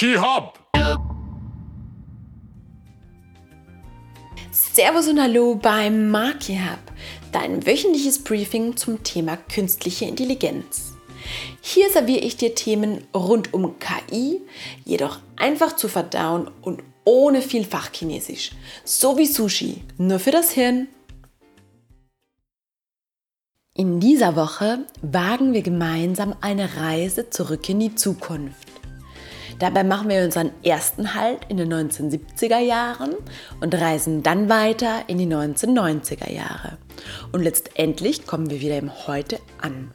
Maki Hub. Servus und Hallo beim Maki Hub, dein wöchentliches Briefing zum Thema künstliche Intelligenz. Hier serviere ich dir Themen rund um KI, jedoch einfach zu verdauen und ohne viel Fachchinesisch. So wie Sushi, nur für das Hirn. In dieser Woche wagen wir gemeinsam eine Reise zurück in die Zukunft. Dabei machen wir unseren ersten Halt in den 1970er Jahren und reisen dann weiter in die 1990er Jahre. Und letztendlich kommen wir wieder im Heute an.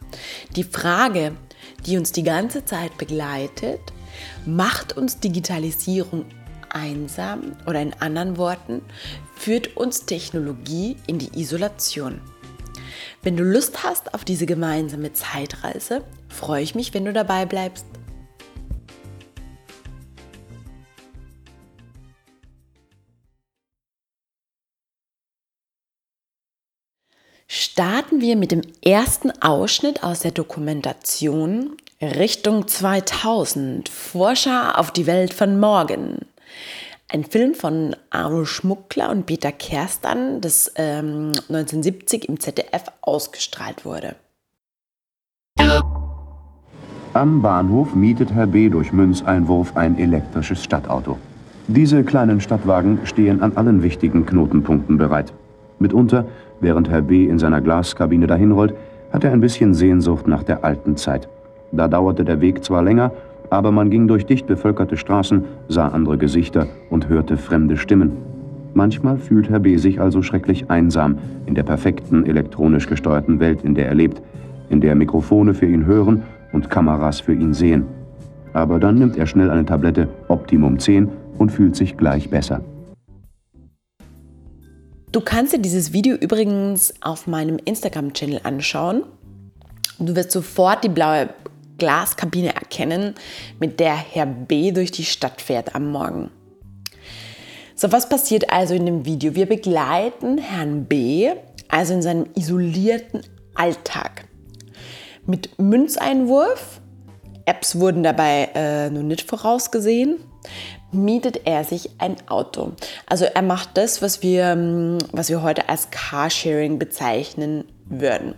Die Frage, die uns die ganze Zeit begleitet, macht uns Digitalisierung einsam oder in anderen Worten, führt uns Technologie in die Isolation. Wenn du Lust hast auf diese gemeinsame Zeitreise, freue ich mich, wenn du dabei bleibst. Starten wir mit dem ersten Ausschnitt aus der Dokumentation Richtung 2000, Forscher auf die Welt von morgen. Ein Film von Arno Schmuckler und Peter Kerstan, das ähm, 1970 im ZDF ausgestrahlt wurde. Am Bahnhof mietet Herr B. durch Münzeinwurf ein elektrisches Stadtauto. Diese kleinen Stadtwagen stehen an allen wichtigen Knotenpunkten bereit. Mitunter, während Herr B. in seiner Glaskabine dahinrollt, hat er ein bisschen Sehnsucht nach der alten Zeit. Da dauerte der Weg zwar länger, aber man ging durch dicht bevölkerte Straßen, sah andere Gesichter und hörte fremde Stimmen. Manchmal fühlt Herr B. sich also schrecklich einsam in der perfekten elektronisch gesteuerten Welt, in der er lebt, in der Mikrofone für ihn hören und Kameras für ihn sehen. Aber dann nimmt er schnell eine Tablette Optimum 10 und fühlt sich gleich besser. Du kannst dir dieses Video übrigens auf meinem Instagram-Channel anschauen. Du wirst sofort die blaue Glaskabine erkennen, mit der Herr B durch die Stadt fährt am Morgen. So, was passiert also in dem Video? Wir begleiten Herrn B, also in seinem isolierten Alltag. Mit Münzeinwurf, Apps wurden dabei äh, nur nicht vorausgesehen, mietet er sich ein Auto. Also er macht das, was wir, ähm, was wir heute als Carsharing bezeichnen würden.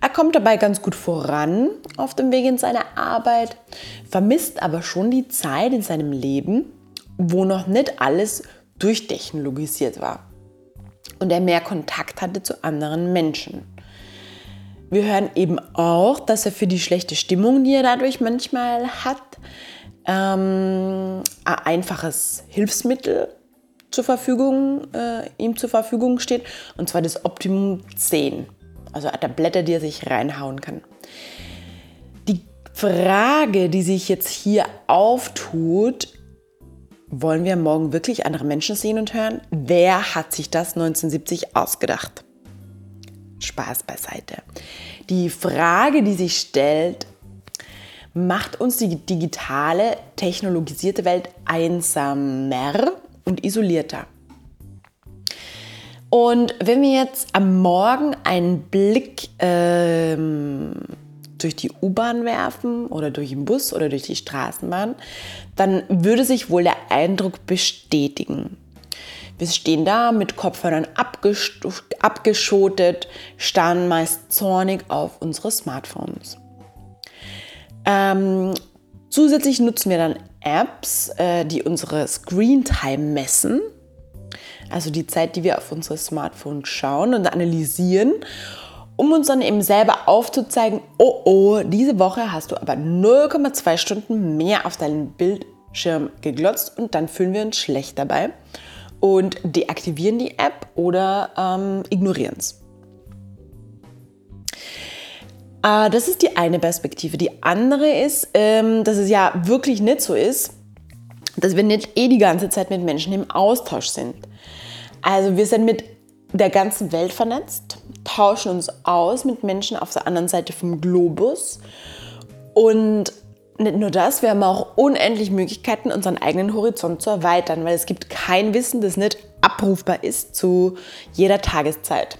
Er kommt dabei ganz gut voran auf dem Weg in seine Arbeit, vermisst aber schon die Zeit in seinem Leben, wo noch nicht alles durchtechnologisiert war und er mehr Kontakt hatte zu anderen Menschen. Wir hören eben auch, dass er für die schlechte Stimmung, die er dadurch manchmal hat, ähm, ein einfaches Hilfsmittel zur Verfügung, äh, ihm zur Verfügung steht, und zwar das Optimum 10 also Tablette, die er sich reinhauen kann. Die Frage, die sich jetzt hier auftut, wollen wir morgen wirklich andere Menschen sehen und hören? Wer hat sich das 1970 ausgedacht? Spaß beiseite. Die Frage, die sich stellt, macht uns die digitale, technologisierte Welt einsamer und isolierter? Und wenn wir jetzt am Morgen einen Blick ähm, durch die U-Bahn werfen oder durch den Bus oder durch die Straßenbahn, dann würde sich wohl der Eindruck bestätigen. Wir stehen da mit Kopfhörern abgeschotet, starren meist zornig auf unsere Smartphones. Ähm, zusätzlich nutzen wir dann Apps, äh, die unsere Screen Time messen also die Zeit, die wir auf unsere Smartphones schauen und analysieren, um uns dann eben selber aufzuzeigen, oh oh, diese Woche hast du aber 0,2 Stunden mehr auf deinen Bildschirm geglotzt und dann fühlen wir uns schlecht dabei und deaktivieren die App oder ähm, ignorieren es. Äh, das ist die eine Perspektive. Die andere ist, ähm, dass es ja wirklich nicht so ist, dass wir nicht eh die ganze Zeit mit Menschen im Austausch sind. Also wir sind mit der ganzen Welt vernetzt, tauschen uns aus mit Menschen auf der anderen Seite vom Globus und nicht nur das, wir haben auch unendlich Möglichkeiten, unseren eigenen Horizont zu erweitern, weil es gibt kein Wissen, das nicht abrufbar ist zu jeder Tageszeit.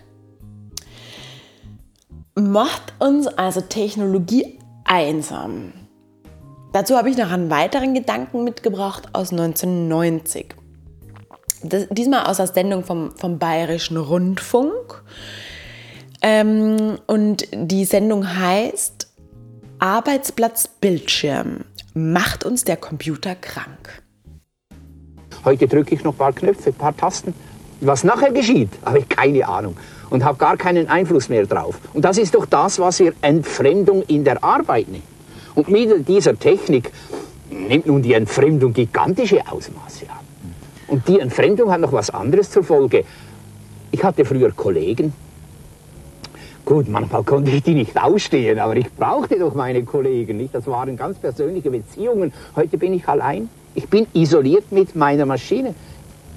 Macht uns also Technologie einsam Dazu habe ich noch einen weiteren Gedanken mitgebracht aus 1990. Das, diesmal aus der Sendung vom, vom Bayerischen Rundfunk. Ähm, und die Sendung heißt Arbeitsplatz Bildschirm. Macht uns der Computer krank? Heute drücke ich noch ein paar Knöpfe, ein paar Tasten. Was nachher geschieht, habe ich keine Ahnung und habe gar keinen Einfluss mehr drauf. Und das ist doch das, was wir Entfremdung in der Arbeit nennen. Und mit dieser Technik nimmt nun die Entfremdung gigantische Ausmaße an. Und die Entfremdung hat noch was anderes zur Folge. Ich hatte früher Kollegen. Gut, manchmal konnte ich die nicht ausstehen, aber ich brauchte doch meine Kollegen nicht. Das waren ganz persönliche Beziehungen. Heute bin ich allein. Ich bin isoliert mit meiner Maschine.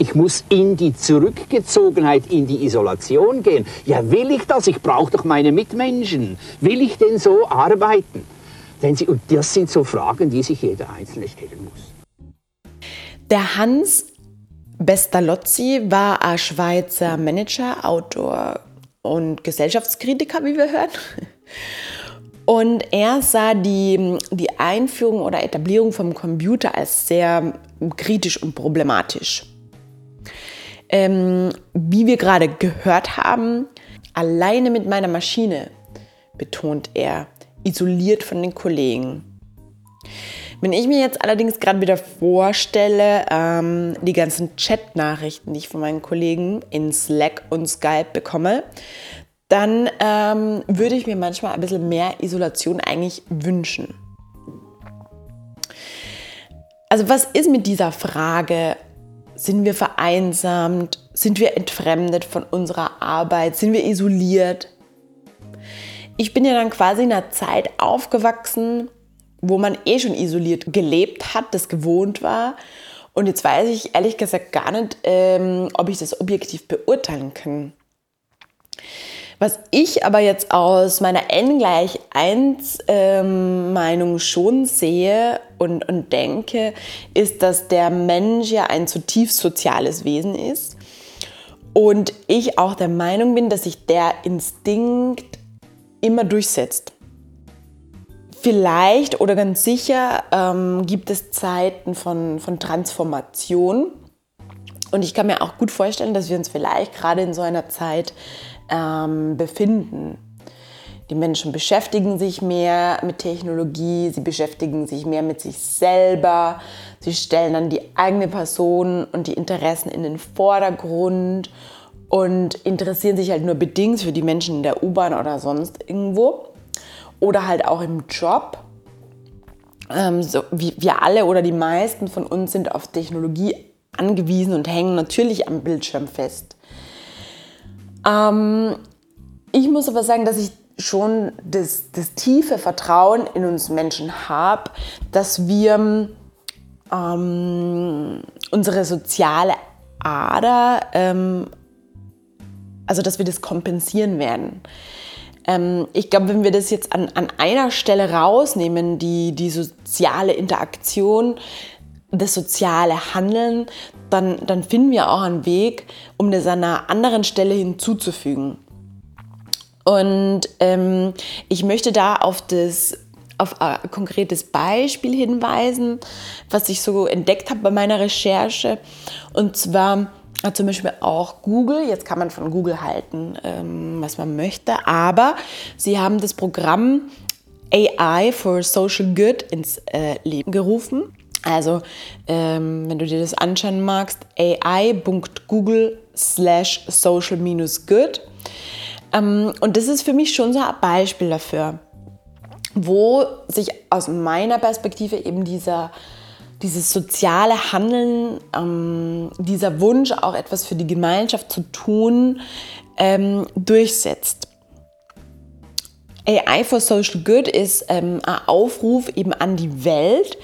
Ich muss in die Zurückgezogenheit, in die Isolation gehen. Ja, will ich das? Ich brauche doch meine Mitmenschen. Will ich denn so arbeiten? Denn sie, und das sind so Fragen, die sich jeder Einzelne stellen muss. Der Hans Bestalozzi war ein Schweizer Manager, Autor und Gesellschaftskritiker, wie wir hören. Und er sah die, die Einführung oder Etablierung vom Computer als sehr kritisch und problematisch. Ähm, wie wir gerade gehört haben, alleine mit meiner Maschine, betont er, isoliert von den Kollegen. Wenn ich mir jetzt allerdings gerade wieder vorstelle, ähm, die ganzen Chat-Nachrichten, die ich von meinen Kollegen in Slack und Skype bekomme, dann ähm, würde ich mir manchmal ein bisschen mehr Isolation eigentlich wünschen. Also was ist mit dieser Frage, sind wir vereinsamt, sind wir entfremdet von unserer Arbeit, sind wir isoliert? Ich bin ja dann quasi in einer Zeit aufgewachsen, wo man eh schon isoliert gelebt hat, das gewohnt war. Und jetzt weiß ich ehrlich gesagt gar nicht, ähm, ob ich das objektiv beurteilen kann. Was ich aber jetzt aus meiner N gleich 1 ähm, Meinung schon sehe und, und denke, ist, dass der Mensch ja ein zutiefst soziales Wesen ist. Und ich auch der Meinung bin, dass sich der Instinkt immer durchsetzt. Vielleicht oder ganz sicher ähm, gibt es Zeiten von, von Transformation. Und ich kann mir auch gut vorstellen, dass wir uns vielleicht gerade in so einer Zeit ähm, befinden. Die Menschen beschäftigen sich mehr mit Technologie, sie beschäftigen sich mehr mit sich selber, sie stellen dann die eigene Person und die Interessen in den Vordergrund und interessieren sich halt nur bedingt für die Menschen in der U-Bahn oder sonst irgendwo oder halt auch im Job. Ähm, so, wie, wir alle oder die meisten von uns sind auf Technologie angewiesen und hängen natürlich am Bildschirm fest. Ähm, ich muss aber sagen, dass ich schon das, das tiefe Vertrauen in uns Menschen habe, dass wir ähm, unsere soziale Ader, ähm, also dass wir das kompensieren werden. Ähm, ich glaube, wenn wir das jetzt an, an einer Stelle rausnehmen, die, die soziale Interaktion, das soziale Handeln, dann, dann finden wir auch einen Weg, um das an einer anderen Stelle hinzuzufügen. Und ähm, ich möchte da auf das auf ein konkretes Beispiel hinweisen, was ich so entdeckt habe bei meiner Recherche. Und zwar hat zum Beispiel auch Google, jetzt kann man von Google halten, ähm, was man möchte, aber sie haben das Programm AI for Social Good ins äh, Leben gerufen. Also, ähm, wenn du dir das anschauen magst, ai.google slash social-good. Ähm, und das ist für mich schon so ein Beispiel dafür, wo sich aus meiner Perspektive eben dieser dieses soziale Handeln, ähm, dieser Wunsch, auch etwas für die Gemeinschaft zu tun, ähm, durchsetzt. AI for Social Good ist ähm, ein Aufruf eben an die Welt,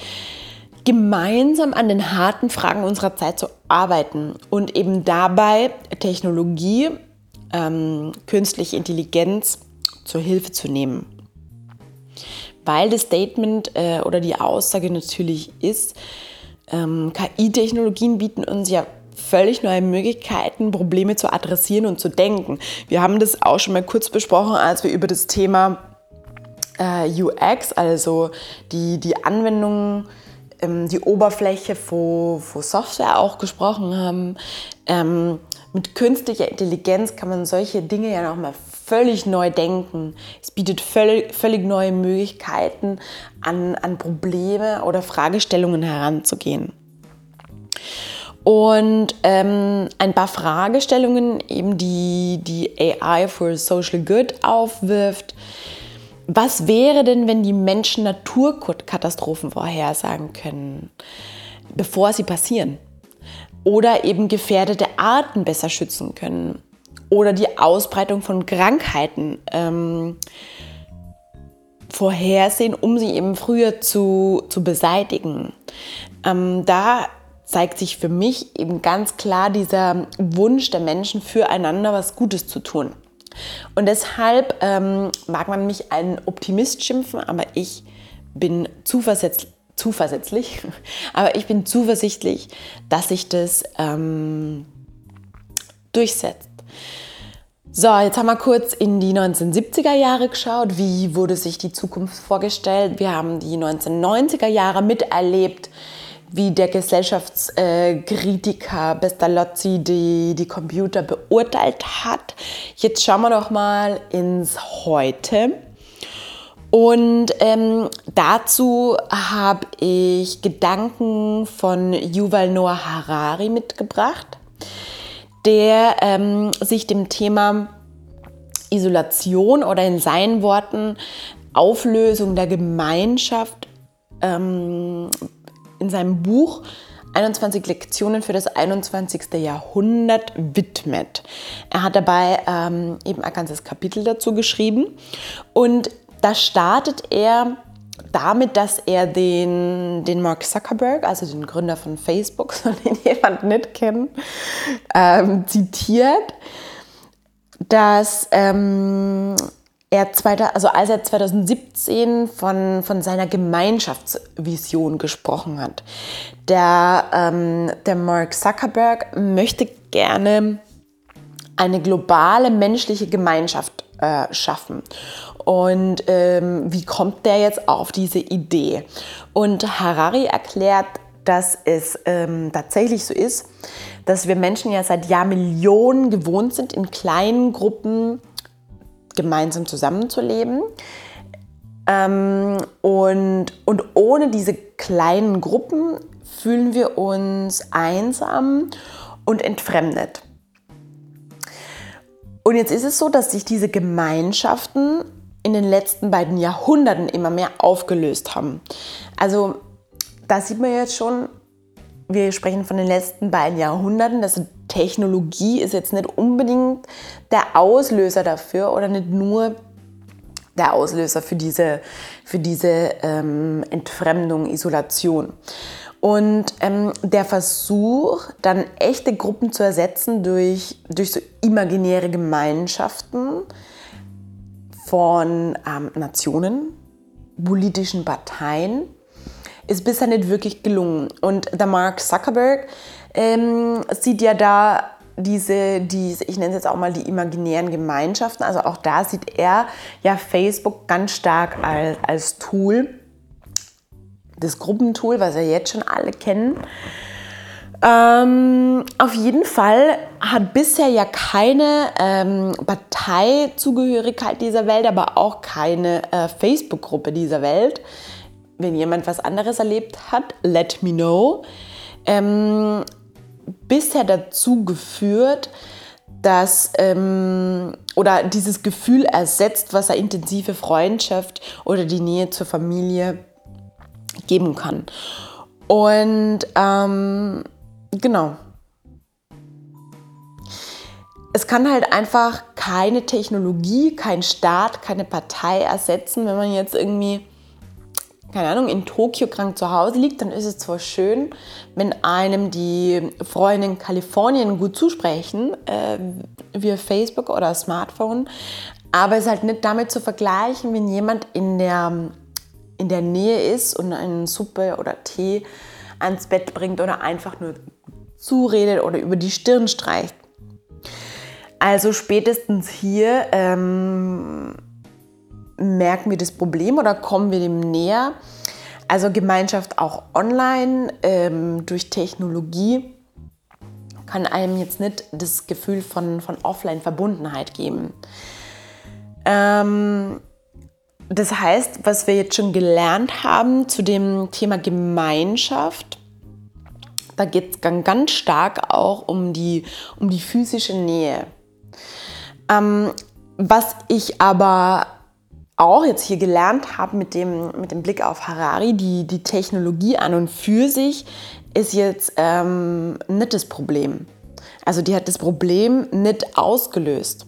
gemeinsam an den harten Fragen unserer Zeit zu arbeiten und eben dabei Technologie, ähm, künstliche Intelligenz zur Hilfe zu nehmen weil das Statement äh, oder die Aussage natürlich ist, ähm, KI-Technologien bieten uns ja völlig neue Möglichkeiten, Probleme zu adressieren und zu denken. Wir haben das auch schon mal kurz besprochen, als wir über das Thema äh, UX, also die, die Anwendung, ähm, die Oberfläche, wo, wo Software auch gesprochen haben. Ähm, mit künstlicher Intelligenz kann man solche Dinge ja nochmal völlig neu denken. Es bietet völlig, völlig neue Möglichkeiten, an, an Probleme oder Fragestellungen heranzugehen. Und ähm, ein paar Fragestellungen, eben die die AI for Social Good aufwirft. Was wäre denn, wenn die Menschen Naturkatastrophen vorhersagen können, bevor sie passieren? Oder eben gefährdete Arten besser schützen können? Oder die Ausbreitung von Krankheiten ähm, vorhersehen, um sie eben früher zu, zu beseitigen? Ähm, da zeigt sich für mich eben ganz klar dieser Wunsch der Menschen füreinander was Gutes zu tun. Und deshalb ähm, mag man mich einen Optimist schimpfen, aber ich bin zuversichtlich, zuversichtlich aber ich bin zuversichtlich, dass sich das ähm, durchsetzt. So, jetzt haben wir kurz in die 1970er Jahre geschaut. Wie wurde sich die Zukunft vorgestellt? Wir haben die 1990er Jahre miterlebt wie der Gesellschaftskritiker Pestalozzi die, die Computer beurteilt hat. Jetzt schauen wir doch mal ins Heute. Und ähm, dazu habe ich Gedanken von Yuval Noah Harari mitgebracht, der ähm, sich dem Thema Isolation oder in seinen Worten Auflösung der Gemeinschaft ähm, in seinem Buch 21 Lektionen für das 21. Jahrhundert widmet. Er hat dabei ähm, eben ein ganzes Kapitel dazu geschrieben und da startet er damit, dass er den, den Mark Zuckerberg, also den Gründer von Facebook, soll den jemand nicht kennen, ähm, zitiert, dass ähm, er also als er 2017 von, von seiner Gemeinschaftsvision gesprochen hat. Der, ähm, der Mark Zuckerberg möchte gerne eine globale menschliche Gemeinschaft äh, schaffen. Und ähm, wie kommt der jetzt auf diese Idee? Und Harari erklärt, dass es ähm, tatsächlich so ist, dass wir Menschen ja seit Jahrmillionen gewohnt sind, in kleinen Gruppen gemeinsam zusammenzuleben. Ähm, und, und ohne diese kleinen Gruppen fühlen wir uns einsam und entfremdet. Und jetzt ist es so, dass sich diese Gemeinschaften in den letzten beiden Jahrhunderten immer mehr aufgelöst haben. Also da sieht man jetzt schon, wir sprechen von den letzten beiden Jahrhunderten, dass Technologie ist jetzt nicht unbedingt der Auslöser dafür oder nicht nur der Auslöser für diese, für diese ähm, Entfremdung, Isolation. Und ähm, der Versuch, dann echte Gruppen zu ersetzen durch, durch so imaginäre Gemeinschaften von ähm, Nationen, politischen Parteien, ist bisher nicht wirklich gelungen. Und der Mark Zuckerberg ähm, sieht ja da diese, diese, ich nenne es jetzt auch mal die imaginären Gemeinschaften, also auch da sieht er ja Facebook ganz stark als, als Tool, das Gruppentool, was wir jetzt schon alle kennen. Ähm, auf jeden Fall hat bisher ja keine ähm, Parteizugehörigkeit dieser Welt, aber auch keine äh, Facebook-Gruppe dieser Welt. Wenn jemand was anderes erlebt hat, let me know, ähm, bisher dazu geführt, dass ähm, oder dieses Gefühl ersetzt, was eine intensive Freundschaft oder die Nähe zur Familie geben kann. Und ähm, genau. Es kann halt einfach keine Technologie, kein Staat, keine Partei ersetzen, wenn man jetzt irgendwie keine Ahnung, in Tokio krank zu Hause liegt, dann ist es zwar schön, wenn einem die Freunde in Kalifornien gut zusprechen, äh, via Facebook oder Smartphone, aber es ist halt nicht damit zu vergleichen, wenn jemand in der, in der Nähe ist und eine Suppe oder Tee ans Bett bringt oder einfach nur zuredet oder über die Stirn streicht. Also spätestens hier ähm, merken wir das Problem oder kommen wir dem näher. Also Gemeinschaft auch online ähm, durch Technologie kann einem jetzt nicht das Gefühl von, von Offline-Verbundenheit geben. Ähm, das heißt, was wir jetzt schon gelernt haben zu dem Thema Gemeinschaft, da geht es ganz stark auch um die, um die physische Nähe. Ähm, was ich aber auch jetzt hier gelernt habe mit dem, mit dem Blick auf Harari, die, die Technologie an und für sich ist jetzt ähm, nicht das Problem. Also die hat das Problem nicht ausgelöst.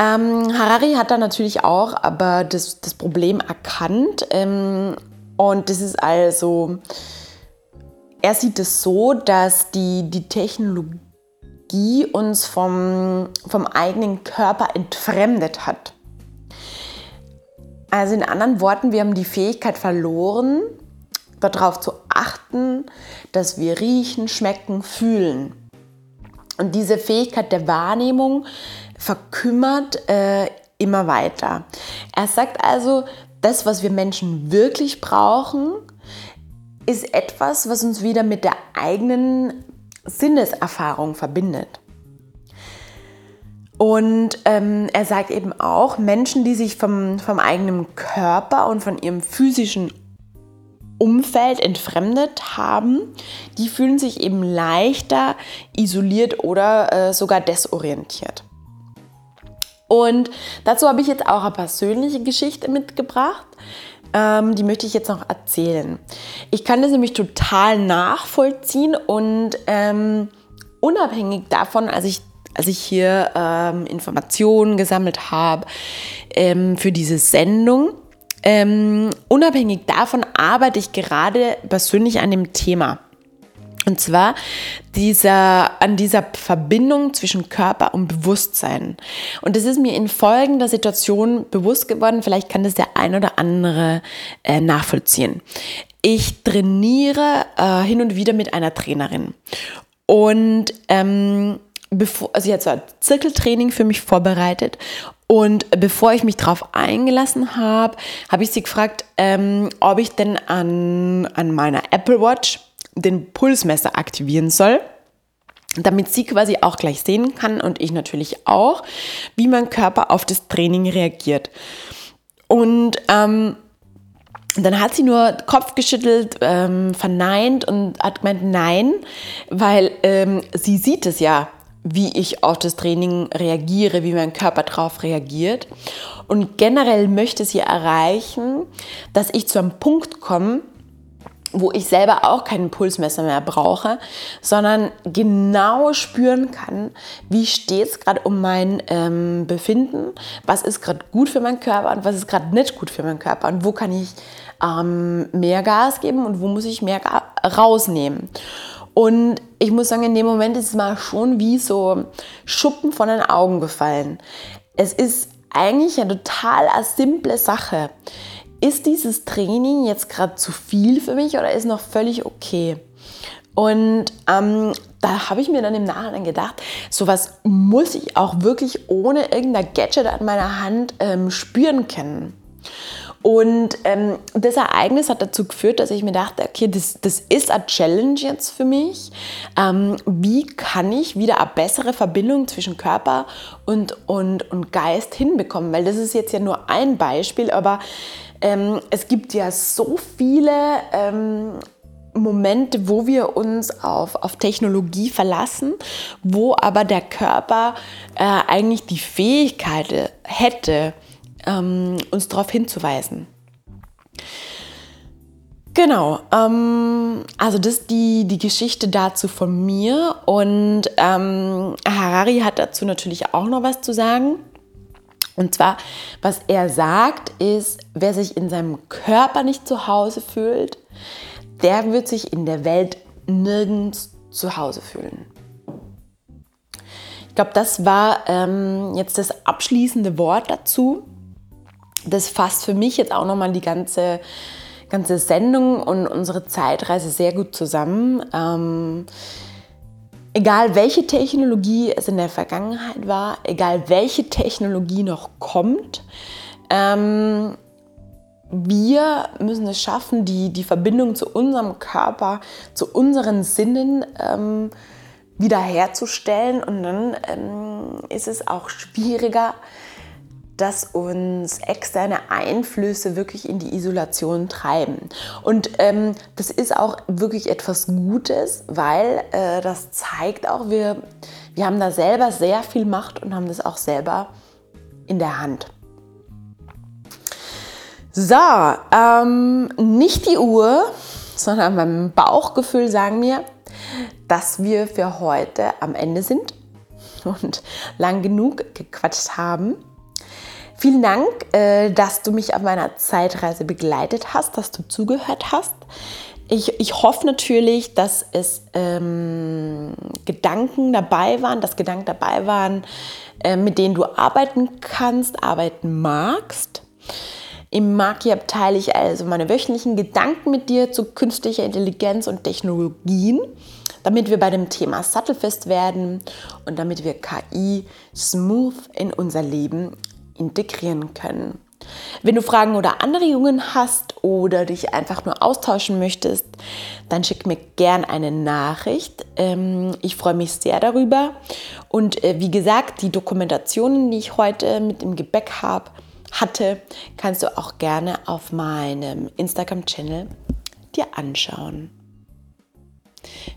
Ähm, Harari hat da natürlich auch aber das, das Problem erkannt ähm, und das ist also, er sieht es so, dass die, die Technologie uns vom, vom eigenen Körper entfremdet hat. Also in anderen Worten, wir haben die Fähigkeit verloren, darauf zu achten, dass wir riechen, schmecken, fühlen. Und diese Fähigkeit der Wahrnehmung verkümmert äh, immer weiter. Er sagt also, das, was wir Menschen wirklich brauchen, ist etwas, was uns wieder mit der eigenen Sinneserfahrung verbindet. Und ähm, er sagt eben auch, Menschen, die sich vom, vom eigenen Körper und von ihrem physischen Umfeld entfremdet haben, die fühlen sich eben leichter isoliert oder äh, sogar desorientiert. Und dazu habe ich jetzt auch eine persönliche Geschichte mitgebracht. Ähm, die möchte ich jetzt noch erzählen. Ich kann das nämlich total nachvollziehen und ähm, unabhängig davon, als ich als ich hier ähm, Informationen gesammelt habe ähm, für diese Sendung. Ähm, unabhängig davon arbeite ich gerade persönlich an dem Thema. Und zwar dieser, an dieser Verbindung zwischen Körper und Bewusstsein. Und das ist mir in folgender Situation bewusst geworden. Vielleicht kann das der ein oder andere äh, nachvollziehen. Ich trainiere äh, hin und wieder mit einer Trainerin. Und ähm, bevor, also so ein Zirkeltraining für mich vorbereitet und bevor ich mich darauf eingelassen habe, habe ich sie gefragt, ähm, ob ich denn an, an meiner Apple Watch den Pulsmesser aktivieren soll, damit sie quasi auch gleich sehen kann und ich natürlich auch, wie mein Körper auf das Training reagiert. Und ähm, dann hat sie nur Kopf geschüttelt, ähm, verneint und hat gemeint, nein, weil ähm, sie sieht es ja wie ich auf das Training reagiere, wie mein Körper darauf reagiert. Und generell möchte sie erreichen, dass ich zu einem Punkt komme, wo ich selber auch keinen Pulsmesser mehr brauche, sondern genau spüren kann, wie steht es gerade um mein ähm, Befinden, was ist gerade gut für meinen Körper und was ist gerade nicht gut für meinen Körper und wo kann ich ähm, mehr Gas geben und wo muss ich mehr rausnehmen. Und ich muss sagen, in dem Moment ist es mal schon wie so Schuppen von den Augen gefallen. Es ist eigentlich eine total simple Sache. Ist dieses Training jetzt gerade zu viel für mich oder ist noch völlig okay? Und ähm, da habe ich mir dann im Nachhinein gedacht, sowas muss ich auch wirklich ohne irgendein Gadget an meiner Hand ähm, spüren können. Und ähm, das Ereignis hat dazu geführt, dass ich mir dachte, okay, das, das ist eine Challenge jetzt für mich. Ähm, wie kann ich wieder eine bessere Verbindung zwischen Körper und, und, und Geist hinbekommen? Weil das ist jetzt ja nur ein Beispiel, aber ähm, es gibt ja so viele ähm, Momente, wo wir uns auf, auf Technologie verlassen, wo aber der Körper äh, eigentlich die Fähigkeit hätte, ähm, uns darauf hinzuweisen. Genau, ähm, also das ist die, die Geschichte dazu von mir und ähm, Harari hat dazu natürlich auch noch was zu sagen. Und zwar, was er sagt, ist, wer sich in seinem Körper nicht zu Hause fühlt, der wird sich in der Welt nirgends zu Hause fühlen. Ich glaube, das war ähm, jetzt das abschließende Wort dazu das fasst für mich jetzt auch nochmal die ganze, ganze Sendung und unsere Zeitreise sehr gut zusammen. Ähm, egal welche Technologie es in der Vergangenheit war, egal welche Technologie noch kommt, ähm, wir müssen es schaffen, die, die Verbindung zu unserem Körper, zu unseren Sinnen ähm, wiederherzustellen. Und dann ähm, ist es auch schwieriger, dass uns externe Einflüsse wirklich in die Isolation treiben. Und ähm, das ist auch wirklich etwas Gutes, weil äh, das zeigt auch, wir, wir haben da selber sehr viel Macht und haben das auch selber in der Hand. So, ähm, nicht die Uhr, sondern mein Bauchgefühl sagen mir, dass wir für heute am Ende sind und lang genug gequatscht haben. Vielen Dank, äh, dass du mich auf meiner Zeitreise begleitet hast, dass du zugehört hast. Ich, ich hoffe natürlich, dass es ähm, Gedanken dabei waren, dass Gedanken dabei waren, äh, mit denen du arbeiten kannst, arbeiten magst. Im Markiab teile ich also meine wöchentlichen Gedanken mit dir zu künstlicher Intelligenz und Technologien, damit wir bei dem Thema sattelfest werden und damit wir KI smooth in unser Leben integrieren können. Wenn du Fragen oder Anregungen hast oder dich einfach nur austauschen möchtest, dann schick mir gern eine Nachricht. Ähm, ich freue mich sehr darüber. Und äh, wie gesagt, die Dokumentationen, die ich heute mit im Gebäck habe, hatte, kannst du auch gerne auf meinem Instagram-Channel dir anschauen.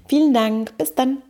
Vielen Dank, bis dann.